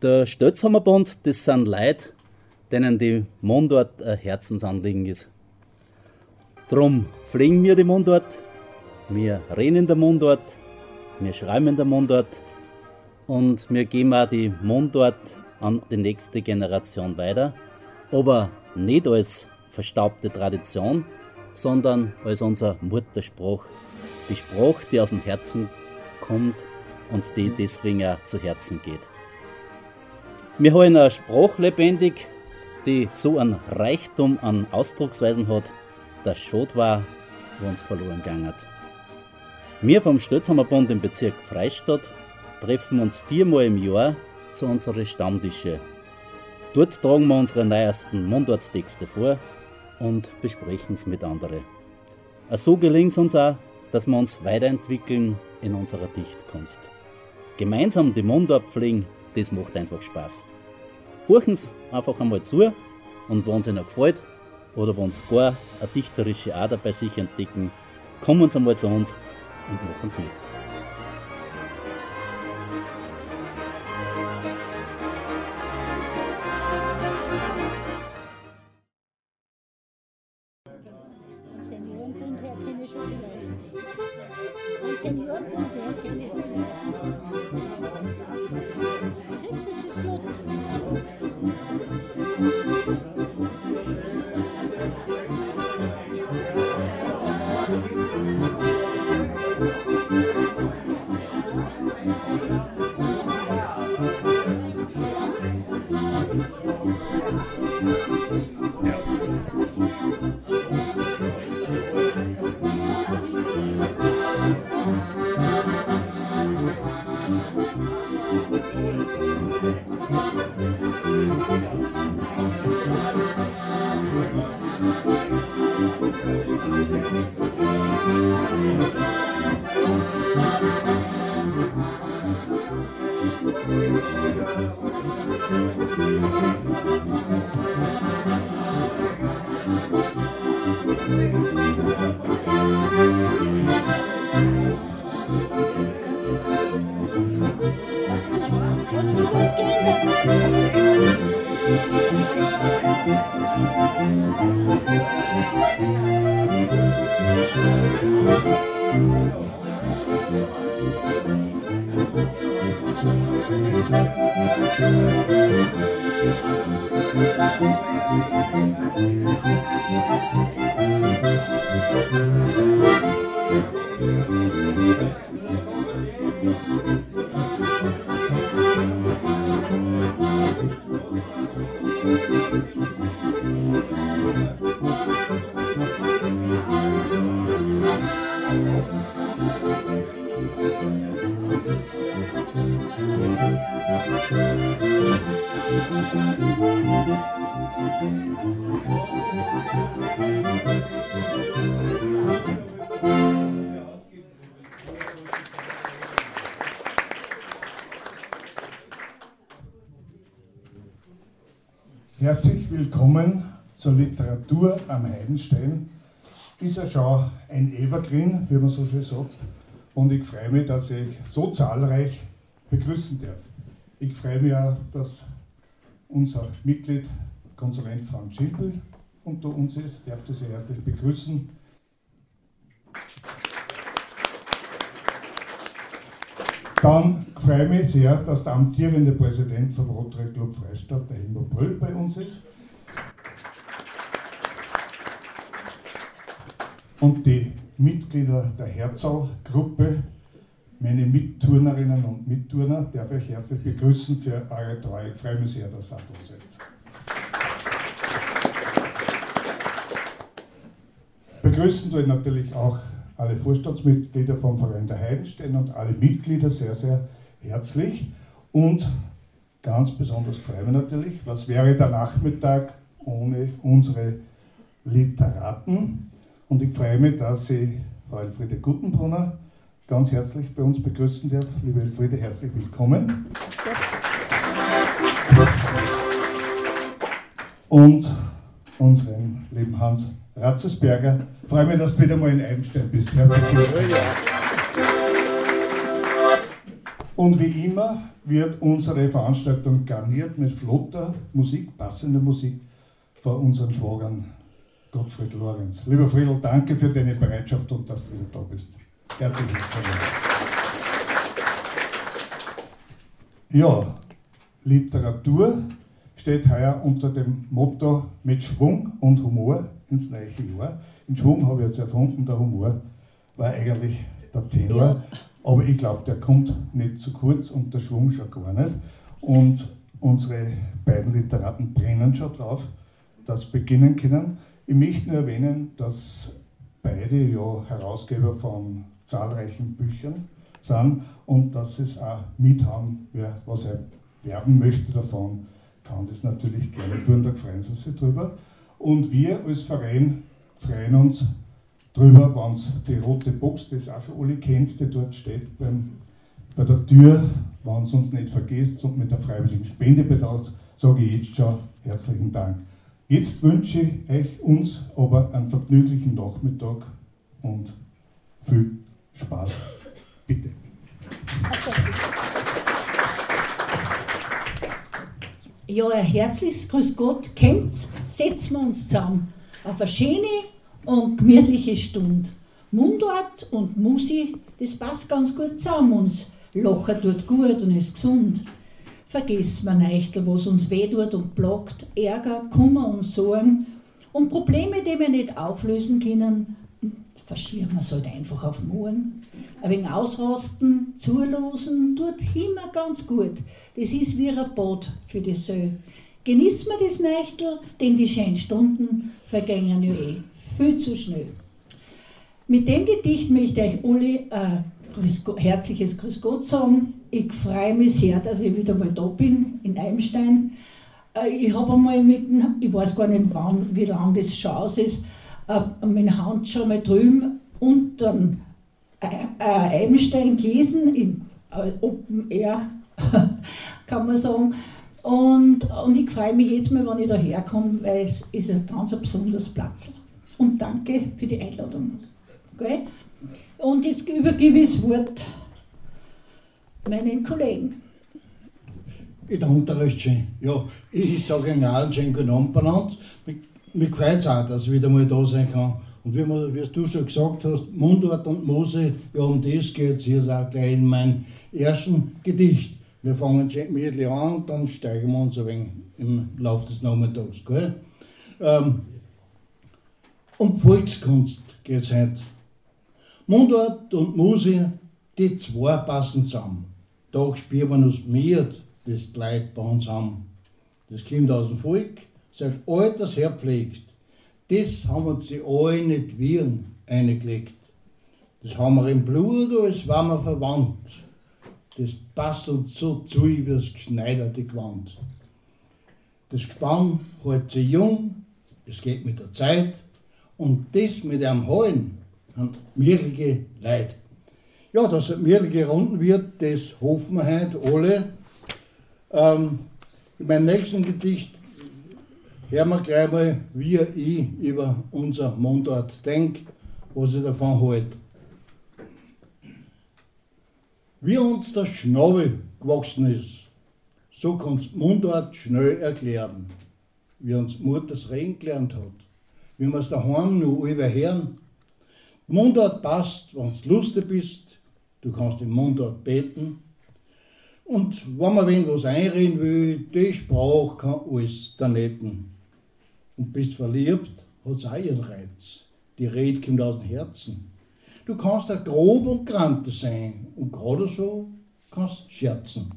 Der Stötzhammerbund, das sind Leute, denen die Mundart ein Herzensanliegen ist. Drum pflegen wir die Mundart, wir reden in der Mundart, wir schreiben in der Mundart und wir geben auch die Mundart an die nächste Generation weiter. Aber nicht als verstaubte Tradition, sondern als unser Mutterspruch. Die Sprache, die aus dem Herzen kommt und die deswegen auch zu Herzen geht. Wir haben eine Sprache lebendig, die so einen Reichtum an Ausdrucksweisen hat, dass schade war, wo uns verloren gegangen hat. Wir vom Stötzhammerbund im Bezirk Freistadt treffen uns viermal im Jahr zu unseren Stammtische. Dort tragen wir unsere neuesten Mundarttexte vor und besprechen es mit anderen. So gelingt es uns auch, dass wir uns weiterentwickeln in unserer Dichtkunst. Gemeinsam die Mundart pflegen, das macht einfach Spaß. Horchen Sie einfach einmal zu und wenn es Ihnen gefällt oder wenn Sie gar eine dichterische Ader bei sich entdecken, kommen Sie einmal zu uns und machen es mit. Herzlich willkommen zur Literatur am Heidenstein. Ist ja schon ein Evergreen, wie man so schön sagt. Und ich freue mich, dass ich so zahlreich begrüßen darf. Ich freue mich auch, dass unser Mitglied, Konsulent Frank Schimpel, unter uns ist. Ich darf sehr herzlich begrüßen. Dann freue ich mich sehr, dass der amtierende Präsident vom Rotary Club Freistadt, der Helmut Bröll, bei uns ist. Und die Mitglieder der Herzl-Gruppe, meine Mitturnerinnen und Mitturner, darf ich herzlich begrüßen für eure Treue. Ich freue mich sehr, dass ihr da seid. Begrüßen ich natürlich auch alle Vorstandsmitglieder vom Verein der Heidenstein und alle Mitglieder sehr, sehr herzlich. Und ganz besonders freue mich natürlich, was wäre der Nachmittag ohne unsere Literaten? Und ich freue mich, dass ich Frau Elfriede Guttenbrunner ganz herzlich bei uns begrüßen darf. Liebe Elfriede, herzlich willkommen. Und unseren lieben Hans Ratzesberger. Freue mich, dass du wieder mal in Eibenstein bist. Herzlich willkommen. Und wie immer wird unsere Veranstaltung garniert mit flotter Musik, passender Musik von unseren Schwagern Gottfried Lorenz. Lieber Friedel, danke für deine Bereitschaft und dass du wieder da bist. Herzlichen Dank. Ja, Literatur steht heuer unter dem Motto mit Schwung und Humor ins neue Jahr. Den Schwung habe ich jetzt erfunden, der Humor war eigentlich der Tenor. Ja. Aber ich glaube, der kommt nicht zu kurz und der Schwung schon gar nicht. Und unsere beiden Literaten brennen schon drauf, dass beginnen können. Ich möchte nur erwähnen, dass beide ja Herausgeber von zahlreichen Büchern sind und dass sie es auch mithaben, wer was er werben möchte davon, kann das natürlich gerne tun, da freuen sie sich drüber. Und wir als Verein freuen uns drüber, wenn es die rote Box, das auch schon alle kennst, die dort steht beim, bei der Tür, wenn es uns nicht vergisst und mit der freiwilligen Spende bedacht, sage ich jetzt schon herzlichen Dank. Jetzt wünsche ich euch uns aber einen vergnüglichen Nachmittag und viel Spaß. Bitte. Ja, ein herzliches Grüß Gott, kennt's, setzen wir uns zusammen auf eine schöne und gemütliche Stunde. Mundart und Musik, das passt ganz gut zusammen. Uns Lachen tut gut und ist gesund. Vergessen wir nicht, was uns weh tut und blockt, Ärger, Kummer und Sorgen und Probleme, die wir nicht auflösen können, verschieben wir es halt einfach auf morgen. Ein wenig ausrasten, zulosen, tut immer ganz gut. Das ist wie ein Bad für die Seele. Genießen wir das Nächtel, denn die schönen Stunden vergängen ja eh viel zu schnell. Mit dem Gedicht möchte ich euch alle äh, herzliches Grüß Gott sagen. Ich freue mich sehr, dass ich wieder mal da bin in Eimstein. Äh, ich habe einmal mit, ich weiß gar nicht wann, wie lange das schon aus ist, äh, meine Hand schon mal drüben unter Eimstein gelesen, in Open Air, kann man sagen. Und, und ich freue mich jetzt mal, wenn ich da herkomme, weil es ist ein ganz besonderes Platz. Danke für die Einladung. Okay? Und jetzt übergebe ich das Wort meinen Kollegen. Ich danke recht schön. Ja, ich sage Ihnen auch einen schönen guten Abend benannt. Mich freut es auch, dass ich wieder mal da sein kann. Und wie, man, wie du schon gesagt hast, Mundart und Mose, ja, um das geht es hier auch gleich in meinem ersten Gedicht. Wir fangen gemütlich an und dann steigen wir uns ein wenig im Laufe des Nachmittags. Gell? Ähm, um Volkskunst geht es heute. Mundart und Musik, die zwei passen zusammen. Da spürt man uns mehr, das die Leute bei uns haben. Das kommt aus dem Volk, seit alters her pflegt. Das haben uns die alle nicht Viren eingelegt. Das haben wir im Blut, als waren wir verwandt. Das passt uns so zu wie das geschneiderte Gewand. Das Gespann hält sich jung, es geht mit der Zeit und das mit einem Hallen an mehrere Leute. Ja, dass mehrere Runden wird, das hoffen wir heute alle. Ähm, in meinem nächsten Gedicht hören wir gleich mal, wie ich über unser Mundart denke, was ich davon halte. Wie uns der Schnabel gewachsen ist, so kannst Mundart schnell erklären, wie uns Mutters Reden gelernt hat, wie wir es daheim noch überhören. Mundart passt, wenn du lustig bist, du kannst im Mundart beten. Und wenn man wen was einreden will, die Sprache kann alles daneben. Und bist verliebt, hat es auch ihren Reiz. Die Rede kommt aus dem Herzen. Du kannst auch grob und grante sein und gerade so kannst scherzen.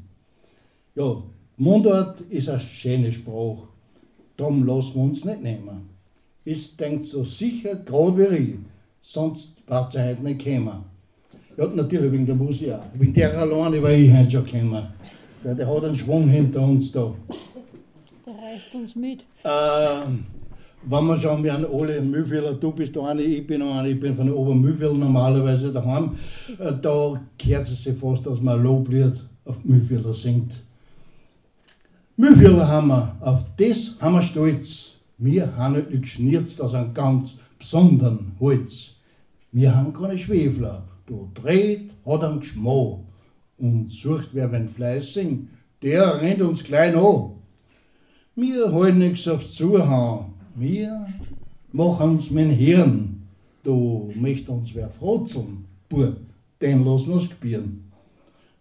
Ja, Mundart ist eine schöne Sprache, darum lassen wir uns nicht nehmen. Ich denkt so sicher, gerade wie ich, sonst wird sie heute nicht kommen. Ja, natürlich wegen der Musik auch. Wegen der alleine war ich heute schon gekommen. Ja, der hat einen Schwung hinter uns da. Der reißt uns mit. Äh, wenn wir schauen, wir haben alle Mühlfelder, du bist da eine, ich bin eine, ich bin von Obermühlfeld normalerweise daheim, äh, da gehört es sich fast, dass man ein Loblied auf Mühlfelder singt. Mühlfelder haben wir, auf das haben wir stolz. Wir haben nicht geschnitzt aus einem ganz besonderen Holz. Wir haben keine Schwefler, da dreht, hat einen Geschmack und sucht wer wenn fleißig, der rennt uns klein an. Wir halten nix aufs Zuhauen, wir machen's mit Hirn. Du möcht uns wer frotzeln, Bub, den lassen wir's spielen.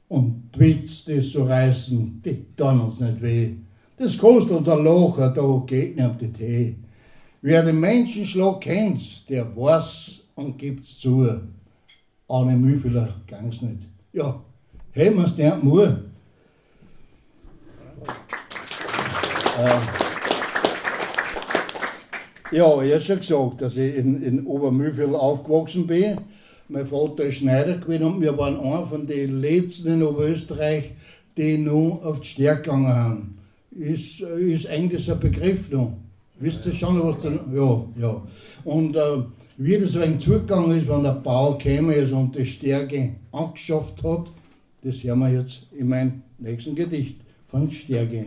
Und Witz, das so reißen, die tun uns nicht weh. Das kostet uns ein Locher, da um die Tee. Wer den Menschenschlag kennt, der weiß und gibt's zu. Arne Mühfeller gang's nicht. Ja, hey, man's der Mur. Äh, ja, ich habe schon gesagt, dass ich in, in Obermühlviertel aufgewachsen bin. Mein Vater ist Schneider gewesen und wir waren einer von den letzten in Oberösterreich, die noch auf die Stärke gegangen haben. Ist, ist eigentlich ein Begriff noch. Wisst ihr schon, was dann. Ja, ja. Und äh, wie das wegen zugegangen ist, wenn der Bau gekommen ist und die Stärke angeschafft hat, das hören wir jetzt in meinem nächsten Gedicht von Stärke.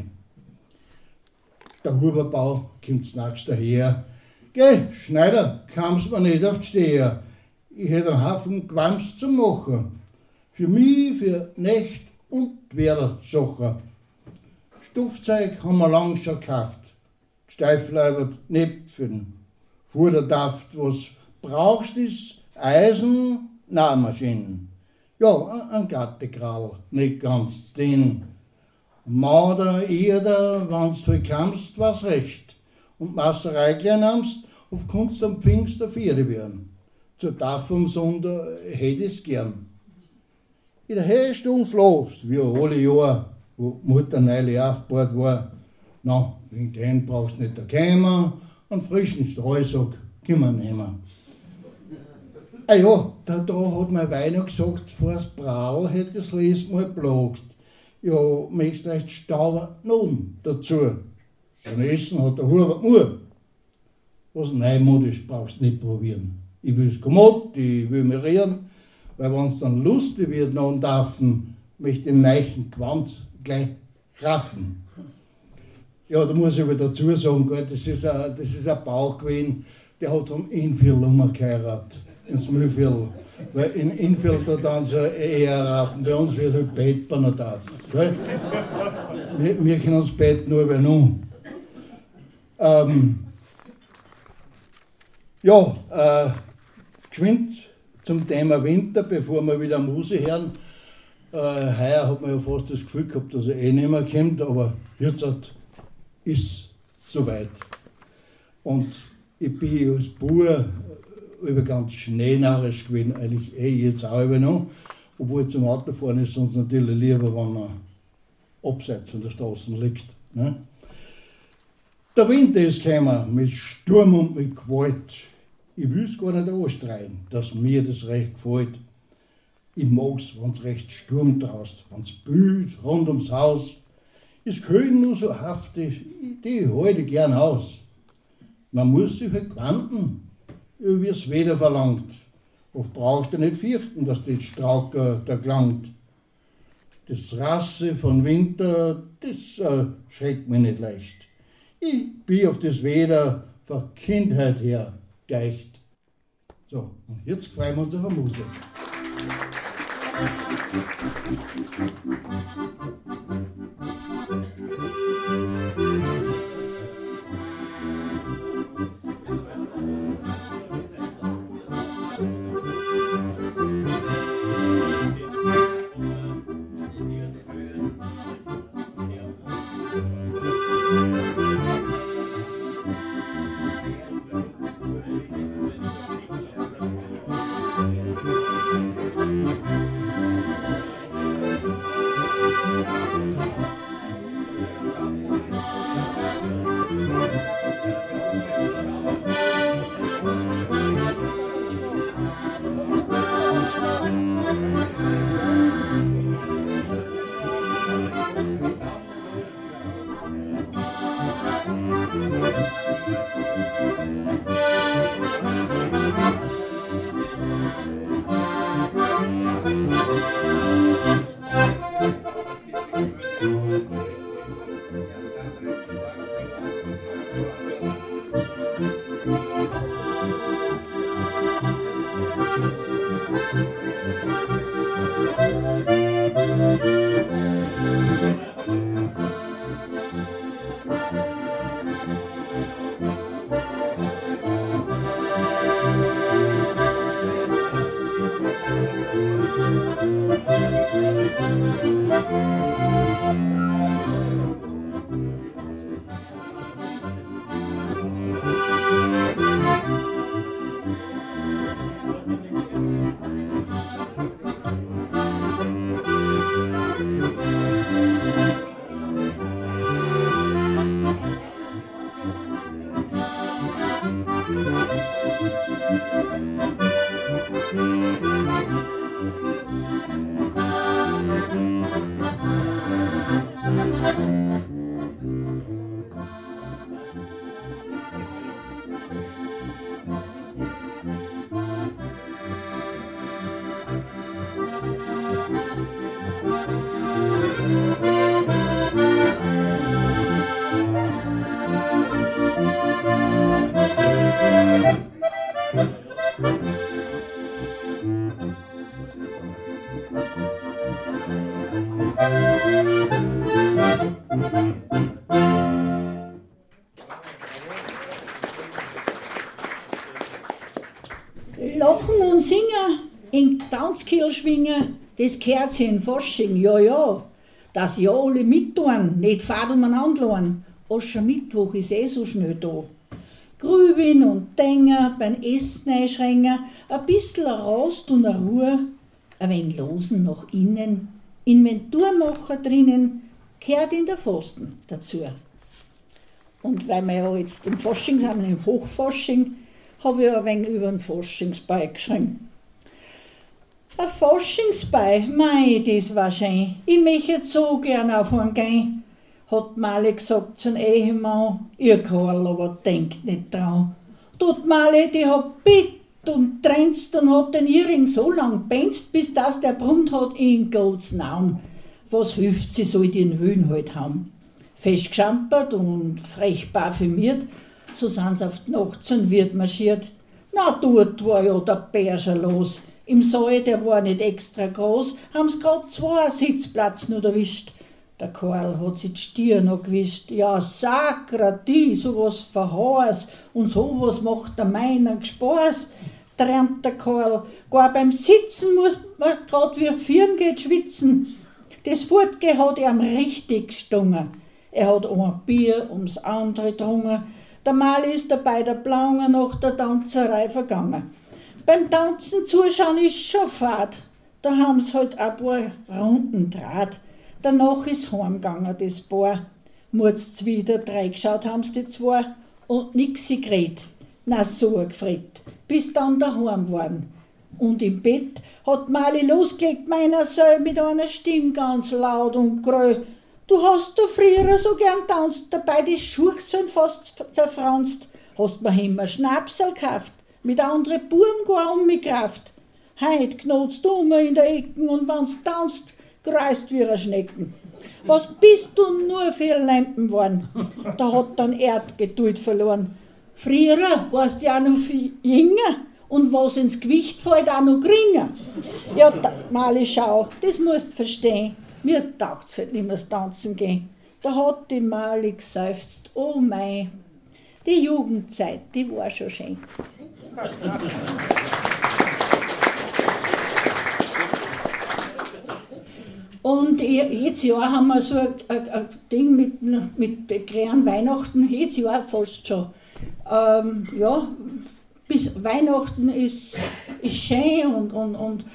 Der Huberbau kommt nachts daher. Geh, Schneider, kam's mir nicht auf die Steher. Ich hätte einen Haufen Quams zu machen. Für mich, für Nacht und Werdersacher. Stoffzeug haben wir lang schon gekauft. Für den Fuderdaft. Was brauchst, ist Eisen, Nahmaschinen. Ja, ein Gattekrall, nicht ganz den. Marder, Erde, wenn's du kannst, was recht. Und Masserei nimmst, auf Kunst am Pfingst der Vierde werden. Zur Tafel Sonder hätte ich's gern. In der Hellstunde floß, wie alle Jahre, wo Mutter neulich aufgebaut war. Na, wegen dem brauchst du nicht der Kämmer, einen frischen Streusack können wir nehmen. Ah ja, da, da hat mein Weiner gesagt, vor das Brall hätte das letzte Mal blagst. Ja, möchtest recht Stauber nun dazu. Schon Essen hat der Hubert nur. Was neumodisch brauchst du nicht probieren. Ich will's kommod, ich will mich rühren, weil wenn's dann lustig wird noch und darfen, möchte den neichen Quant gleich raffen. Ja, da muss ich aber dazu sagen, gell, das ist ein, das gewesen, der hat vom Infirl geheiratet, ins Mühlviertel. Weil in Infeld da dann so eher rauf. Bei uns wird halt Bett bei nicht auf. Gell? Wir, wir können uns Bett nur bei nun. Ähm, ja, äh, geschwind zum Thema Winter, bevor wir wieder Musik hören. Äh, heuer hat man ja fast das Gefühl gehabt, dass er eh nicht mehr kommt, aber jetzt ist soweit. Und ich bin als Bauer über ganz schneenarisch gewesen, eigentlich eh jetzt auch über noch. Obwohl zum Autofahren ist uns natürlich lieber, wenn man abseits von der Straße liegt. Ne? Der Winter ist gekommen mit Sturm und mit Gewalt. Ich will es gar nicht anstreuen, dass mir das recht gefällt. Ich mag's, wenn's recht Sturm draust, wenn's büht rund ums Haus. Es können nur so haftig, die halte gern aus. Man muss sich halt quanten, wie es Wetter verlangt. Oft braucht er nicht fürchten, dass die Strauke da klangt. Das Rasse von Winter, das äh, schreckt mich nicht leicht. Ich bin auf das Wetter von Kindheit her geicht. So, und jetzt freuen wir uns auf Musik. Thank you. In Tanzkiel schwingen, das gehört in Fasching, ja, ja. Dass ja alle mittun, nicht fad umeinander lassen. Aschermittwoch ist eh so schnell da. Grübin und Denger, beim Essen einschränken, ein bisschen Rast und eine Ruhe, ein wenig losen nach innen, Inventurmacher drinnen, gehört in der Fasten dazu. Und weil wir ja jetzt im Fasching sind, im Hochfasching, habe ich ein wenig über den Faschingsbei geschrieben. Ein Faschingsbei, mei, das war schön. Ich möchte so gern auf einen gehen, hat Mali gesagt zum Ehemann. Ihr Karl aber denkt nicht dran. Tut Mali, die hat bitt und tränzt und hat den Iring so lang benzt, bis das der Brund hat in Gottes Namen. Was hilft, sie soll den Höhen halt haben. Fest geschampert und frech parfümiert, so sind sie auf die Nacht zum Wirt marschiert. Na, dort war ja der Bär schon los. Im Saal, der war nicht extra groß, haben's grad zwei Sitzplatz nur erwischt. Der Karl hat sich die Stirn noch gewischt. Ja, Sakrati, sowas verhaß und sowas macht der meiner Spaß. Träumt der Karl. Gar beim Sitzen muss man grad wie Firm geht schwitzen. Das Fortgehen hat ihm richtig gestungen. Er hat ein Bier ums andere getrunken. Der Mal ist dabei der Blaue nach der Tanzerei vergangen. Beim Tanzen zuschauen ist schon fad. Da haben sie halt ein paar Runden Draht. Danach ist heimgegangen, das Paar. Murz wieder reingeschaut haben sie die zwei und nix geredet. Na so gefreut, bis dann daheim waren. Und im Bett hat Mali losgelegt, meiner Sohn mit einer Stimme ganz laut und grö. Du hast du früher so gern tanzt, dabei die Schuchseln fast zerfranst. Hast mir immer Schnapsel gekauft, mit anderen Buben gar um mich Kraft. Heut knotst du immer in der Ecken und wenn's tanzt, kreist wie ein Schnecken. Was bist du nur für Lampen worden? Da hat dann Erdgeduld verloren. Früher warst du ja noch viel jünger und was ins Gewicht fällt, auch noch geringer. Ja, da, Mali, schau, das musst du verstehen. Mir taugt's halt nicht mehr Tanzen gehen. Da hat die Mali geseufzt, oh mei, die Jugendzeit, die war schon schön. Und jedes Jahr haben wir so ein, ein, Ding mit, mit kleinen Weihnachten, jedes Jahr fast schon. Ähm, ja, bis Weihnachten ist, ist schön und, und, und,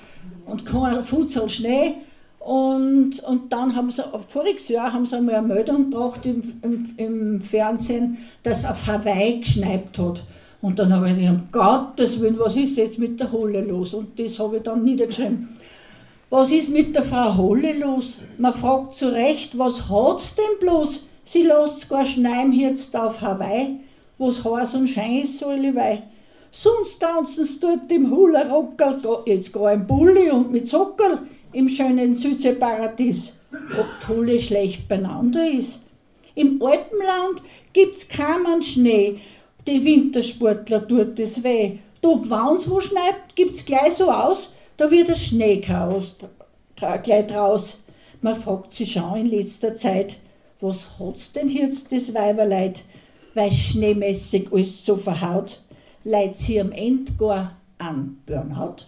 und kein Futzel Schnee. Und, und dann haben sie, voriges Jahr haben sie einmal eine Meldung gebracht im, im, im Fernsehen, dass auf Hawaii geschneit hat. Und dann habe ich gedacht, um Gottes Willen, was ist jetzt mit der Holle los? Und das habe ich dann niedergeschrieben. Was ist mit der Frau Holle los? Man fragt zu Recht, was hat's denn bloß? Sie lässt sogar schneien jetzt auf Hawaii, wo's heiß und schein ist, so Wei. Sonst tanzen sie dort im Hula-Rockerl, jetzt gar im Bulli und mit Sockerl im schönen Südseeparadies. Ob Hulle schlecht beieinander ist. Im Alpenland gibt's keinen Schnee, die Wintersportler tut es weh. Dort, wenn's wo schneit, gibt's gleich so aus, da wird das Schneechaos gleich draus. Man fragt sich schon in letzter Zeit, was hat's denn jetzt das Weiberleid, weil schneemäßig alles so verhaut, leid sie am Ende gar an Burnout.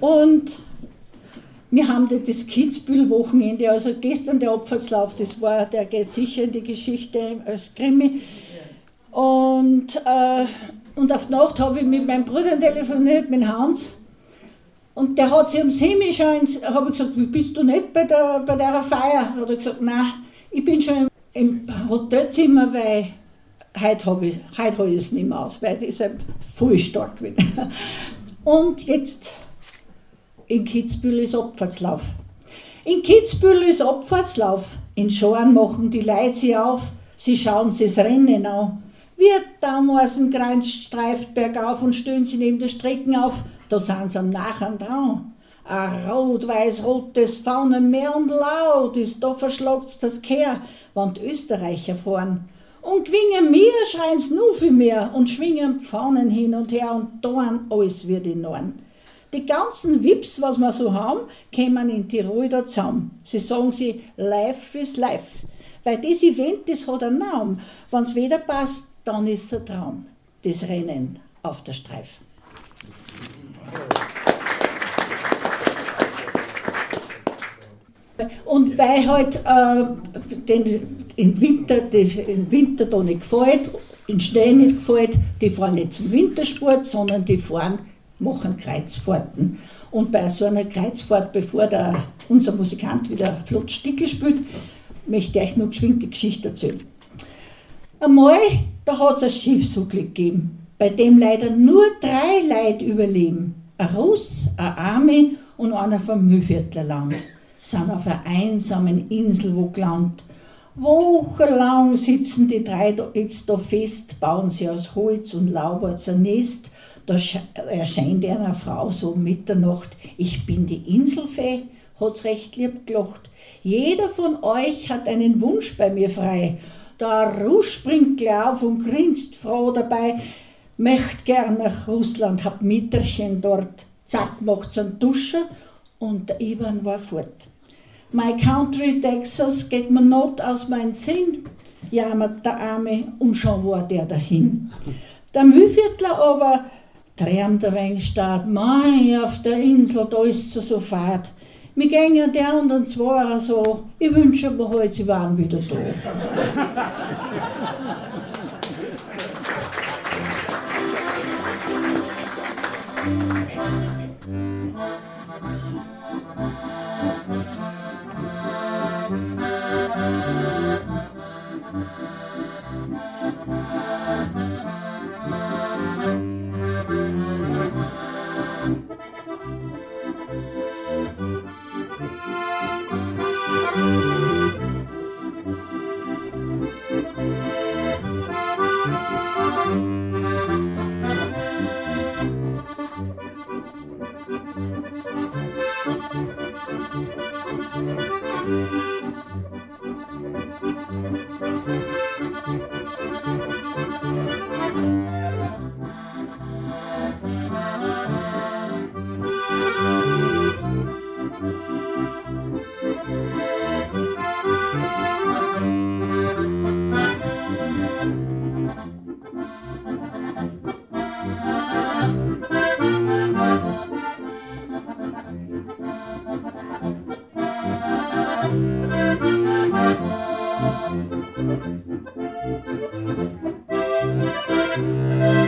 Und wir haben das Kitzbühel-Wochenende, also gestern der Opferslauf, das war, der geht sicher in die Geschichte als Krimi. Und, äh, und auf Nacht habe ich mit meinem Bruder telefoniert, mit Hans. Und der hat sich um Semi schon, habe ich gesagt, wie bist du nicht bei der, bei der Feier? Hat er gesagt, nein, ich bin schon im, Hotelzimmer, weil heute habe ich, hab ich es nicht mehr aus, weil ist voll stark wieder. Und jetzt in Kitzbühel ist Abfahrtslauf. In Kitzbühel ist Abfahrtslauf. In Schorn machen die Leute sie auf, sie schauen sich das Rennen an. Wird damals ein Kreis streift bergauf und stöhnt sie neben der Strecken auf, da sind sie am Nachern dran. Ein rot-weiß-rotes Faunenmeer und laut ist, da verschlagt das Kehr, wann die Österreicher fahren. Und gewingen mir schreien's nur viel mehr und schwingen Pfaunen hin und her und dorn alles wird in Norden. Die ganzen Wips, was wir so haben, kommen in Tirol da zusammen. Sie sagen sie, life is life. Weil das Event, das hat einen Namen. Wenn es wieder passt, dann ist es ein Traum. Das Rennen auf der Streife. Und weil halt äh, den, im, Winter, das, im Winter da nicht gefällt, im Schnee nicht gefällt, die fahren nicht zum Wintersport, sondern die fahren, machen Kreuzfahrten. Und bei so einer Kreuzfahrt, bevor der, unser Musikant wieder Flutstickel spielt, möchte ich euch noch geschwind die Geschichte erzählen. Einmal, da hat es ein Schiffsunglück gegeben, bei dem leider nur drei Leute überleben. Ein Russ, ein Arme und einer vom Mühlviertlerland sind auf einer einsamen Insel wo gelandet. Wochenlang sitzen die drei jetzt da fest, bauen sie aus Holz und Laubholz ein Nest. Da erscheint einer Frau so Mitternacht, ich bin die Inselfee, hat's recht lieb gelacht. Jeder von euch hat einen Wunsch bei mir frei. Der Rusch springt gleich auf und grinst froh dabei. Möcht gern nach Russland, hab Mieterchen dort. Zack, macht's einen Duscher und der Ivan war fort. My country Texas geht mir not aus mein Sinn, jammert der Arme und schon war der dahin. Der Mühlviertler aber träumt ein wenig statt, mei, auf der Insel, da ist es so fad. Wir gehen der und dann zwei so, ich wünsche mir heute, sie waren wieder da. Ich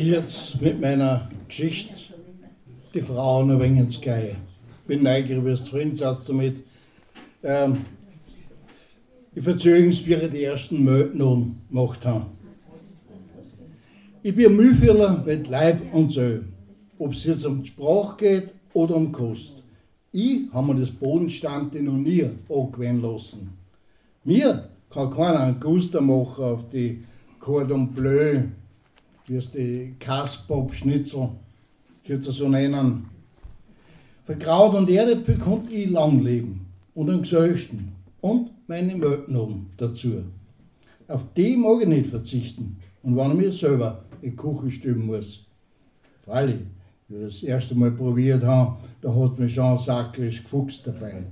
gehe jetzt mit meiner Geschichte die Frauen ein wenig ins Geier. Bin neugierig, wie es drin satz damit. Ähm, ich verzöge es, wie die ersten Möten gemacht haben. Ich bin Mühlvierler mit Leib und Seele. Ob es jetzt um die Sprache geht oder um Kost. Ich habe mir das Bodenstande noch nie angewöhnen lassen. Mir kann keiner einen Guster machen auf die Cordon Bleu, es die Kaspop-Schnitzel, ich würde so nennen. Für Kraut und Erdäpfel konnte ich lang leben und einen Gesellschten und meine Möten dazu. Auf die mag ich nicht verzichten. Und wenn ich mir selber in die Küche stimmen muss. Freilich, wie ich das erste Mal probiert habe, da hat mich schon sakrisch gefuchst dabei.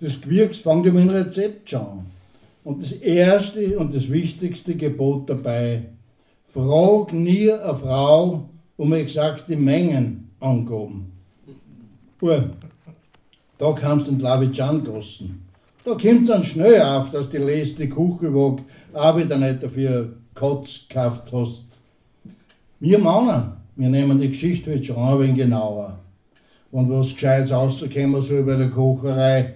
Das Gewürz fängt dem Rezept schon Und das erste und das wichtigste Gebot dabei, frag nie eine Frau um exakte Mengen angaben. Da kannst du den Lavitschan gossen. Da kommt dann schnell auf, dass die letzte Kuche wog, aber da nicht dafür Kotz gekauft hast. Wir Männer, wir nehmen die Geschichte jetzt schon ein wenig genauer. Wenn was Gescheites rauskommen soll bei der Kocherei,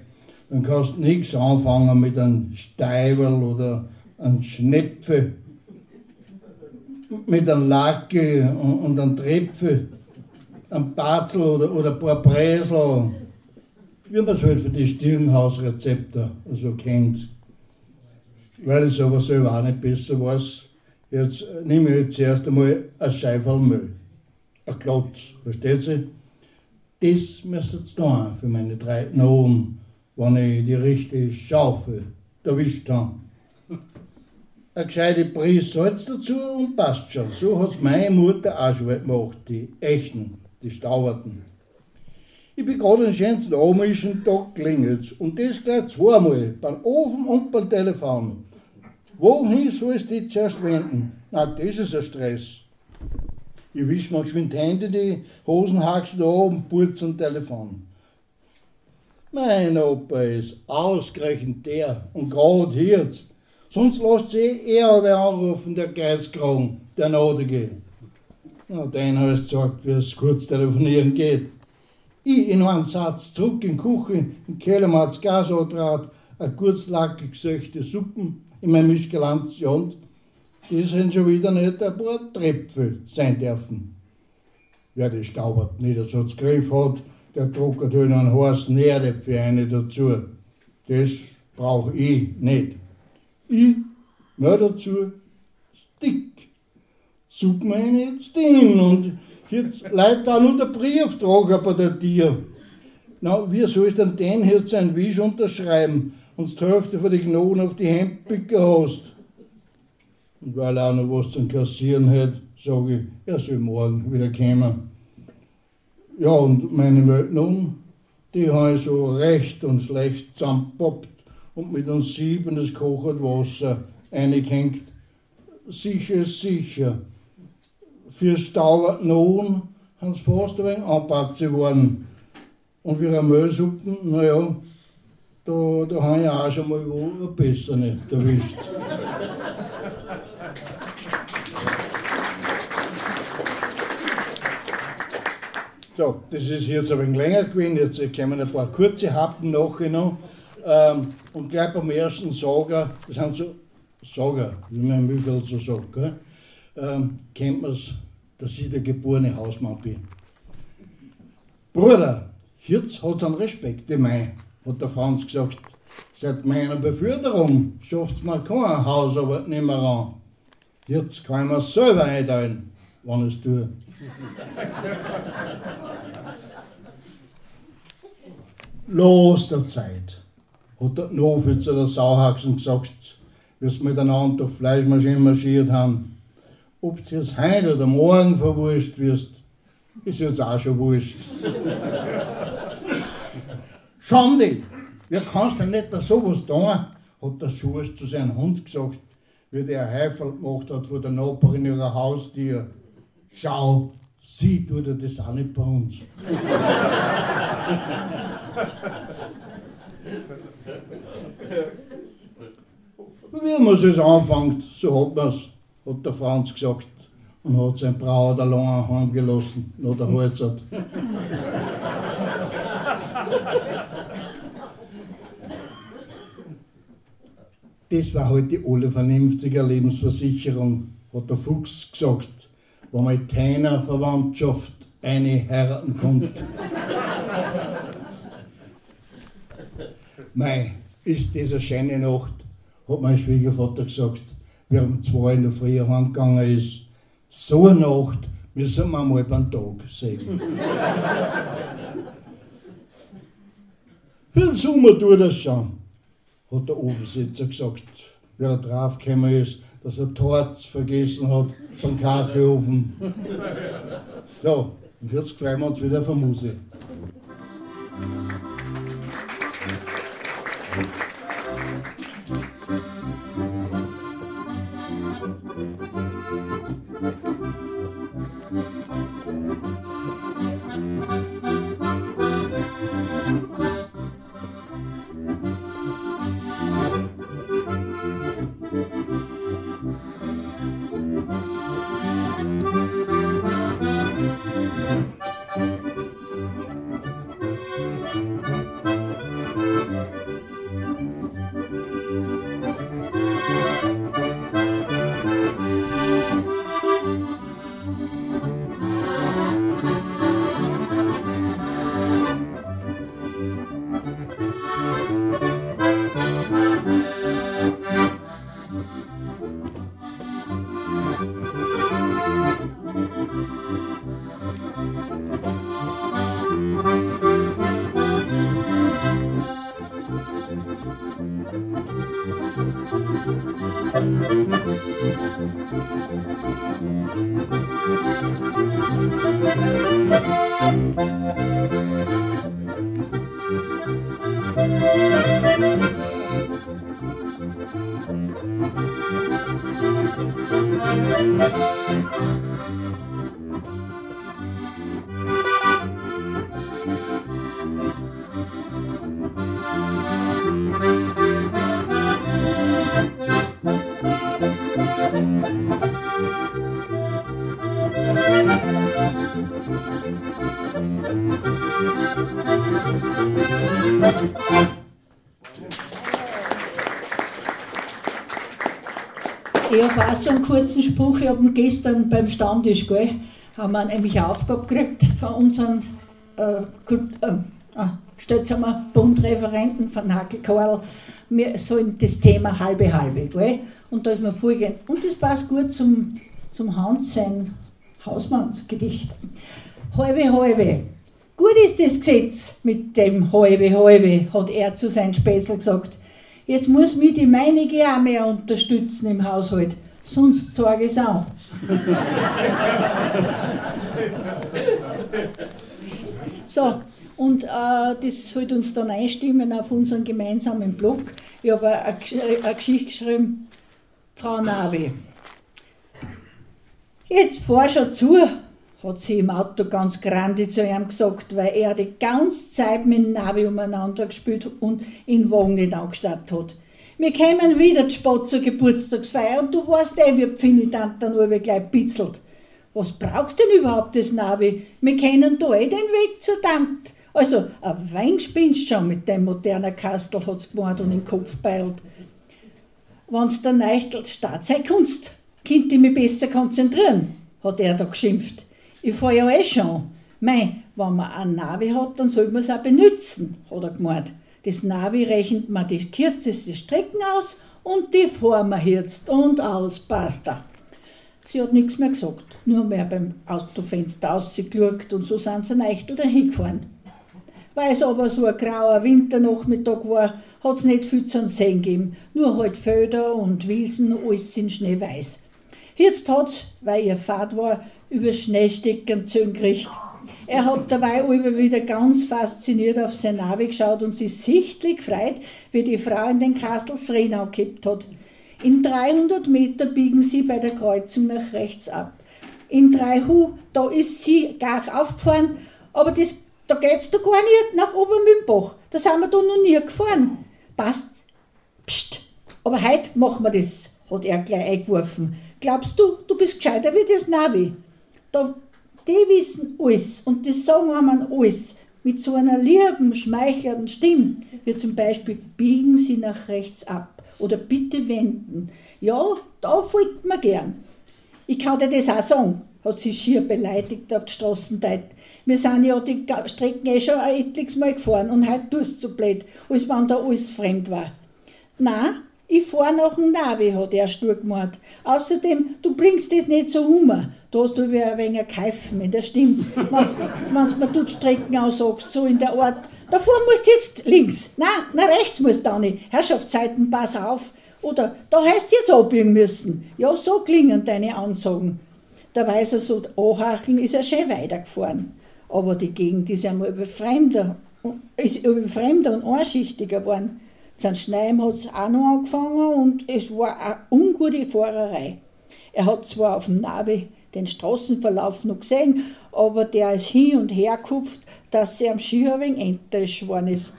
dann kannst du nichts anfangen mit einem Steivel oder einem Schnepfe, mit einem Lacke und, und einem Trepfe, einem Batzel oder, oder ein paar Bresel, wie man es halt für die Stirnhausrezepte so kennt. Weil ich aber selber auch nicht besser weiß, jetzt nehme ich jetzt zuerst einmal ein Scheifel Müll. Ein Klotz, versteht sie? Das müsste jetzt da für meine drei Noten, wenn ich die richtige Schaufel erwischt habe. Eine gescheite Prise Salz dazu und passt schon. So hat es meine Mutter auch schon gemacht, die echten, die stauberten. Ich bin gerade den schönsten amischen Tag klingelt und das gleich zweimal, beim Ofen und beim Telefon. Wohin soll es die zuerst wenden? Na, das ist ein Stress. Ich wisch mal geschwind die Hände, die Hosenhaxen da oben, Purz und Telefon. Mein Opa ist ausgerechnet der und gerade jetzt. Sonst lässt sie eher wer anrufen, der Geizkragen, der Notige. Na, den hast gesagt, wie es kurz telefonieren geht. Ich in einen Satz zurück in die Küche, mal das Gas antrat, eine kurzlackig gesöchte Suppen in mein Mischgelanz und die sind schon wieder nicht ein paar Tröpfe sein dürfen. Wer die Staubert nicht so Griff hat, der druckert halt einen heißen Erde eine dazu. Das brauche ich nicht. Ich mehr dazu Stick. Suppen eine jetzt hin und jetzt leitet auch nur der Briefträger bei der Tier. Na, wie soll ich denn den jetzt sein Wisch unterschreiben und die Hälfte von den Knoten auf die Hemdpicker hast? Und weil er auch noch was zum Kassieren hat, sage ich, er soll morgen wieder kommen. Ja, und meine Möten, die habe ich so recht und schlecht zusammengepoppt und mit einem Sieb in das kochende Wasser eingehängt. Sicher ist sicher. Für Stauber nun haben sie fast ein wenig anpatzt worden. Und für eine Müllsuppe, naja, da, da habe ich auch schon mal wo besser nicht erwischt. So, das ist jetzt ein wenig länger gewesen. Jetzt kommen ein paar kurze Happen nachher noch. Ähm, und gleich beim ersten Sager, das sind so Sager, wie man im Müffel so sagt, gell? Ähm, kennt man es, dass ich der geborene Hausmann bin. Bruder, jetzt hat es einen Respekt in mir, hat der Franz gesagt. Seit meiner Beförderung schafft mir kein Hausarbeit nicht mehr an. Jetzt kann mir selber einteilen, ich es tue. Los der Zeit, hat der Novi zu der Sauhaxen gesagt, wie sie miteinander durch Fleischmaschinen marschiert haben. Ob du jetzt heute oder morgen verwurscht wirst, ist jetzt auch schon wurscht. Schande, wie kannst du nicht da sowas tun? hat der Schurz zu seinem Hund gesagt, wie der Heifel gemacht hat vor der Nachbarin ihrer Haustier. Schau, sie tut das auch nicht bei uns. Wie man es anfängt, so hat man es, hat der Franz gesagt und hat sein Braut allein heimgelassen, nach der Halzert. Das war halt die alle vernünftige Lebensversicherung, hat der Fuchs gesagt, wo man keiner Verwandtschaft eine heiraten konnte. Mei, ist das eine schöne Nacht, hat mein Schwiegervater gesagt, wie um zwei in der Früh heimgegangen ist. So eine Nacht müssen wir mal beim Tag sehen. Für den Sommer tut das schon, hat der Ofensitzer gesagt, wie er draufgekommen ist, dass er Torz vergessen hat vom Kachelofen. So, und jetzt freuen wir uns wieder auf Musik. Auch so einen kurzen Spruch, ich habe gestern beim Stammtisch, gell, haben wir nämlich eine Aufgabe gekriegt von unseren äh, äh, ah, Bundreferenten von Hackel Karl, wir sollen das Thema halbe halbe, gell? Und da ist mir vorgehen. Und das passt gut zum, zum Hans, sein Hausmannsgedicht. Halbe halbe. Gut ist das Gesetz mit dem halbe halbe, hat er zu seinem Spätzl gesagt. Jetzt muss mich die meinige auch mehr unterstützen im Haushalt, sonst sage ich es auch. so, und äh, das sollte uns dann einstimmen auf unseren gemeinsamen Blog. Ich habe eine, eine Geschichte geschrieben, Frau Navi. Jetzt fahr schon zu, hat sie im Auto ganz grande zu ihm gesagt, weil er die ganze Zeit mit dem Navi umeinander gespielt und den Wagen nicht angestartet hat. Wir kämen wieder zu spät zur Geburtstagsfeier und du weißt eh, wie Pfini dann nur gleich bitzelt. Was brauchst denn überhaupt das Navi? Wir kennen da eh den Weg zur Tante. Also, ein Wein spinnst schon mit dem modernen Kastel, hat's gemeint und in den Kopf beilt. Wenn's der Neichtel statt sei Kunst, könnt ich mich besser konzentrieren, hat er da geschimpft. Ich fahr ja eh schon. Mei, wenn man ein Navi hat, dann soll man es auch benutzen, hat er gemeint. Das Navi rechnet man die kürzeste Strecken aus und die fahren wir jetzt und aus, basta. Sie hat nichts mehr gesagt, nur mehr beim Autofenster ausgeschaut und so sind sie Neichtel dahin gefahren. Weil es aber so ein grauer Winternachmittag war, hat es nicht viel zu sehen gegeben. Nur halt Felder und Wiesen, alles in Schneeweiß. Jetzt hat's, weil ihr Fahrt war, über Schneestecken zugerichtet. Er hat dabei immer wieder ganz fasziniert auf sein Navi geschaut und sich sichtlich gefreut, wie die Frau in den Kastels Renau gekippt hat. In 300 Meter biegen sie bei der Kreuzung nach rechts ab. In Dreihu, da ist sie gar aufgefahren, aber das, da geht's da gar nicht nach Obermühlbach. Da sind wir da noch nie gefahren. Passt. Psst. Aber heute machen wir das, hat er gleich eingeworfen. Glaubst du, du bist gescheiter wie das Navi? Da, die wissen alles und die sagen einem alles mit so einer lieben, schmeichelnden Stimme, wie zum Beispiel, biegen Sie nach rechts ab oder bitte wenden. Ja, da folgt man gern. Ich kann dir das auch sagen, hat sie schier beleidigt auf die Straßenzeit. Wir sind ja die Strecken eh schon ein etliches Mal gefahren und heute tust du so blöd, als wenn da alles fremd war. Na, ich fahr nach dem Navi, hat er stur gemacht. Außerdem, du bringst das nicht so um. Da hast du wie ein wenig Keifen in der Stimme. Wenn du mir Strecken aussagst, so in der Art. Davor musst du jetzt links. Nein, na rechts musst du nicht. Herrschaftszeiten, pass auf. Oder da heißt jetzt abbiegen müssen. Ja, so klingen deine Ansagen. Der Weißer so Anhacheln ist er schön weitergefahren. Aber die Gegend ist einmal über Fremder, ist über Fremder und einschichtiger geworden. Sein Schneim hat es auch noch angefangen und es war eine ungute Fahrerei. Er hat zwar auf dem Navi den Straßenverlauf noch gesehen, aber der ist hin und her gekupft, dass sie am Ski ein wenig enterisch geworden ist.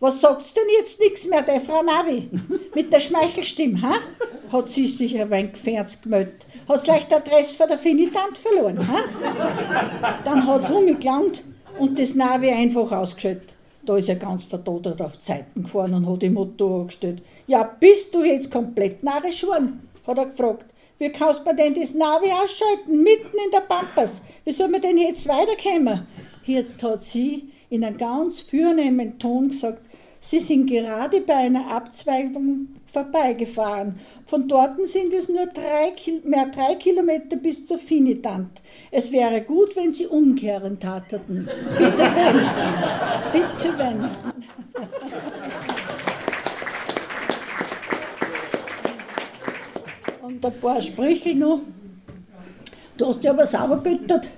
Was sagst du denn jetzt nichts mehr, der Frau Navi? Mit der Schmeichelstimme, ha? Hat sie sich ein wenig gefährzt gemeldet. Hat leicht die Adresse von der Finitant verloren, ha? Dann hat es umgelangt und das Navi einfach ausgeschaltet. Da ist er ganz vertodert auf Zeiten gefahren und hat im Motor angestellt. Ja, bist du jetzt komplett narrisch geworden? hat er gefragt. Wie kannst du denn das Navi ausschalten, mitten in der Pampas? Wie soll man denn jetzt weiterkommen? Jetzt hat sie in einem ganz fürnehmen Ton gesagt, sie sind gerade bei einer Abzweigung vorbeigefahren. Von dort sind es nur drei, mehr drei Kilometer bis zur Finitant. Es wäre gut, wenn Sie umkehren tateten. Bitte wenn. Bitte wenn. Und ein paar Sprüche noch. Du hast dich aber sauber göttert,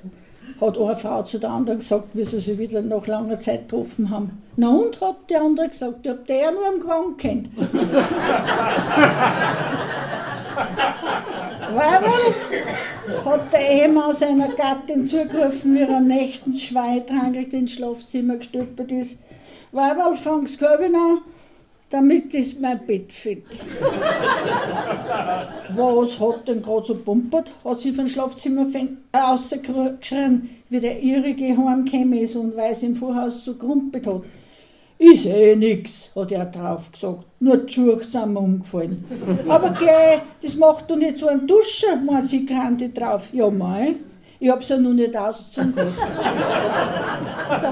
hat eine Frau zu der anderen gesagt, wie sie sich wieder nach langer Zeit getroffen haben. Na und, hat die andere gesagt, ich hab der nur am Gewand kennt. Weil hat der Ehemann seiner Gattin zugerufen, wie er nächtens schweitrankelt ins Schlafzimmer gestülpert ist. Weiberl, fang's Kabin an, damit ist mein Bett fit. Was hat denn gerade so pumpert? Hat sie vom Schlafzimmer äh, rausgeschrien, wie der Irrige heimgekommen ist und weil sie im Vorhaus so grumpelt hat. Ist eh nix, hat er drauf gesagt. Nur die Schuhe sind mir umgefallen. Aber geh, das macht doch nicht so ein Duscher, meint sie Kante drauf. Ja, mei, ich hab's ja noch nicht ausgezogen. so.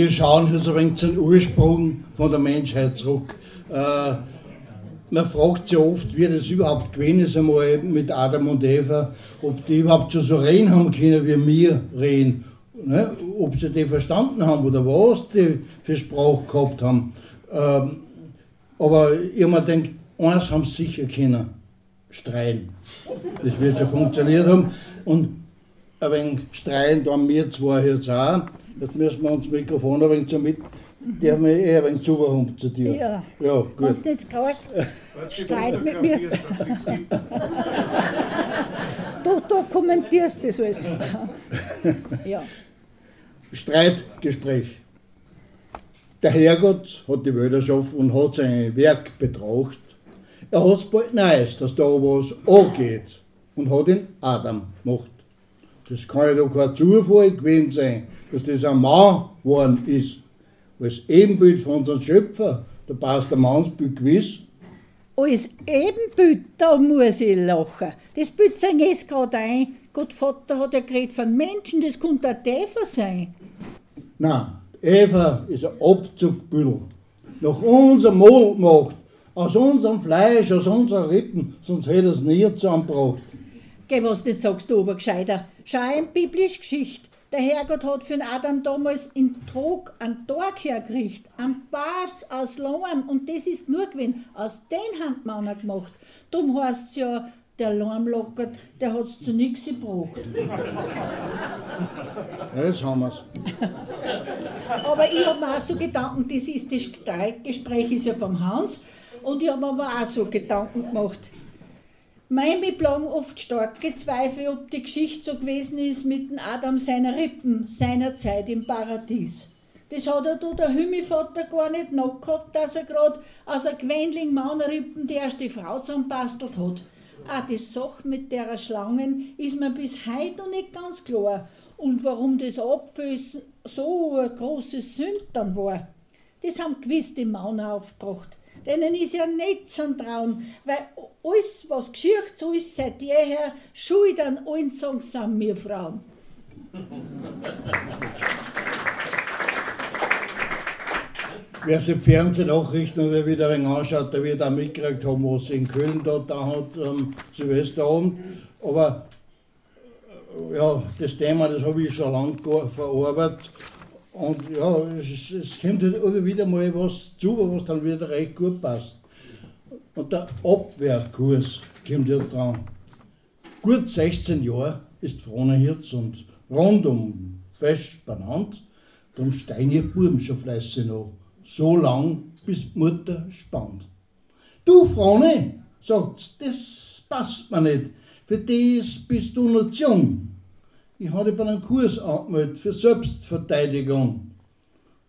Wir schauen jetzt ein wenig zum Ursprung von der Menschheit zurück. Äh, man fragt sich oft, wie das überhaupt gewesen ist einmal mit Adam und Eva, ob die überhaupt schon so reden haben können, wie wir reden. Ne? Ob sie die verstanden haben oder was die für Sprache gehabt haben. Ähm, aber ich habe mir gedacht, eins haben sie sicher können, streiten. Das wird schon funktioniert haben. Und ein wenig streiten da wir zwei jetzt auch. Jetzt müssen wir uns das Mikrofon ein wenig zu mit. Der hat mir eher ein wenig zu dir. Ja. Ja, gut. Hast nicht gerade Streit mit mir. Du dokumentierst das alles. Ja. Streitgespräch. Der Herrgott hat die Welt erschaffen und hat sein Werk betrachtet. Er hat es bald Neues, dass da was angeht und hat ihn Adam gemacht. Das kann ja doch kein Zufall gewesen sein, dass das ein Mann geworden ist. Als Ebenbild von unserem Schöpfer, da passt der Mannsbild gewiss. Als Ebenbild, da muss ich lachen. Das Bild sein jetzt gerade ein. Gott Vater hat ja geredet von Menschen, das könnte auch Eva sein. Nein, Eva ist ein Abzugbüttel. Nach unserem Mond gemacht. Aus unserem Fleisch, aus unseren Rippen, sonst hätte er es nie zusammengebracht. Geh, was nicht sagst du aber gescheiter. Schau eine biblische Geschichte. Der Herrgott hat für den Adam damals in Trog einen Tag hergerichtet, einen Bart aus Lohn und das ist nur gewesen, aus den Handmauern gemacht. Darum heißt es ja, der Alarm lockert, der hat's zu nichts gebracht. Ja, jetzt haben wir's. Aber ich habe mir auch so Gedanken, das ist das Streitgespräch ist ja vom Hans, und ich habe mir auch so Gedanken gemacht. Mein mich plagen oft starke Zweifel, ob die Geschichte so gewesen ist mit dem Adam seiner Rippen, seiner Zeit im Paradies. Das hat er da der Hümmivater gar nicht nachgehabt, dass er gerade aus einer Gwendling Maunerippen die erste Frau zusammenbastelt hat. Auch die Sache mit der Schlangen ist mir bis heute noch nicht ganz klar. Und warum das Apfel so ein großes Sünd dann war, das haben gewiss die Mauner aufgebracht. Denen ist ja nicht zum Trauen, weil alles, was geschieht, so ist seit jeher schuld an allen sagen, sind wir Frauen. Wer sich Fernsehnachrichten oder wieder ein anschaut, der wird auch mitgekriegt haben, was in Köln da, da hat am Silvesterabend. Aber äh, ja, das Thema, das habe ich schon lange verarbeitet. Und ja, es, es kommt halt immer wieder mal was zu, was dann wieder recht gut passt. Und der Abwehrkurs kommt jetzt dran. Gut 16 Jahre ist Frone Hirz und rundum fest benannt. Darum steigen ihr Buben schon fleißig noch so lang, bis die Mutter spannt. Du, Frauene, sagt's, das passt mir nicht. Für das bist du noch jung. Ich hatte bei einem Kurs angemeldet für Selbstverteidigung.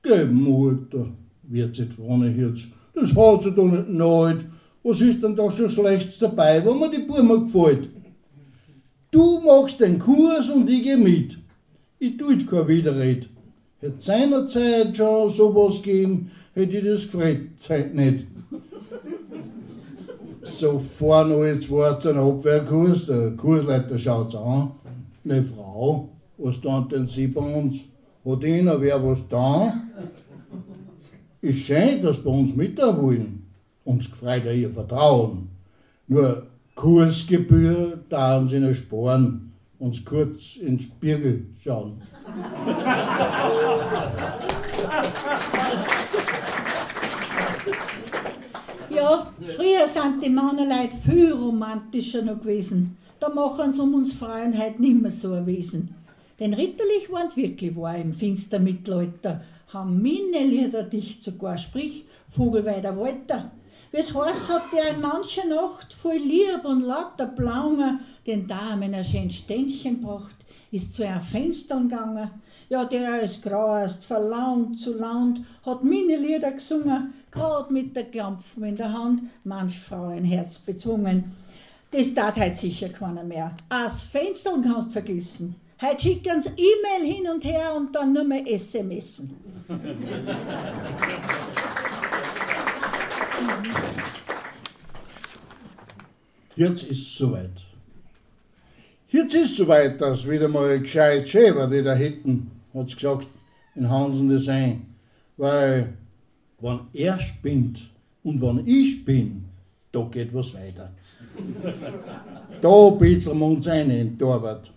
Geh, Mutter, wird sie Frauene Hirsch, das hat sie doch nicht neid. Was ist denn da schon Schlechtes dabei, wenn mir die Burma gefällt? Du machst den Kurs und ich geh mit. Ich tue kein Widerred. Hätte seinerzeit schon sowas gegeben, hätte ich das gefreut, Zeit nicht. So fahren alles war zu einem Abwehrkurs, der Kursleiter schaut's an. Eine Frau, was tun denn Sie bei uns? Hat Ihnen wer was da? Ist schön, dass Sie bei uns mitarbeiten wollen. Uns gefreut ja Ihr Vertrauen. Nur Kursgebühr da Sie noch sparen, uns kurz ins Spiegel schauen. Ja, früher sind die Männerleute viel romantischer noch gewesen. Da machen sie um uns nicht mehr so ein Wesen. Denn ritterlich waren sie wirklich wahr im Finstermittelalter, haben Minnelieder dicht sogar, sprich Vogelweider Walter. Wie's heißt, hat der in mancher Nacht voll lieb und lauter Blaunger den Damen ein schönes Ständchen gebracht, ist zu einem Fenster gegangen. Ja, der ist grauest, verlaunt, zu launt, hat meine Lieder gesungen, grad mit der Klampfen in der Hand, manch Frau ein Herz bezwungen. Das tat heute sicher keiner mehr. Aus Fenster kannst vergessen. Heute schicken sie E-Mail hin und her und dann nur mehr SMSen. Jetzt ist es soweit. Jetzt ist es soweit, dass wieder mal gescheit Schäfer, die da hätten, hat es gesagt, in Hansen Design. Weil, wenn er spinnt und wenn ich spinne, da geht was weiter. Da bitzeln wir uns ein in Torwart.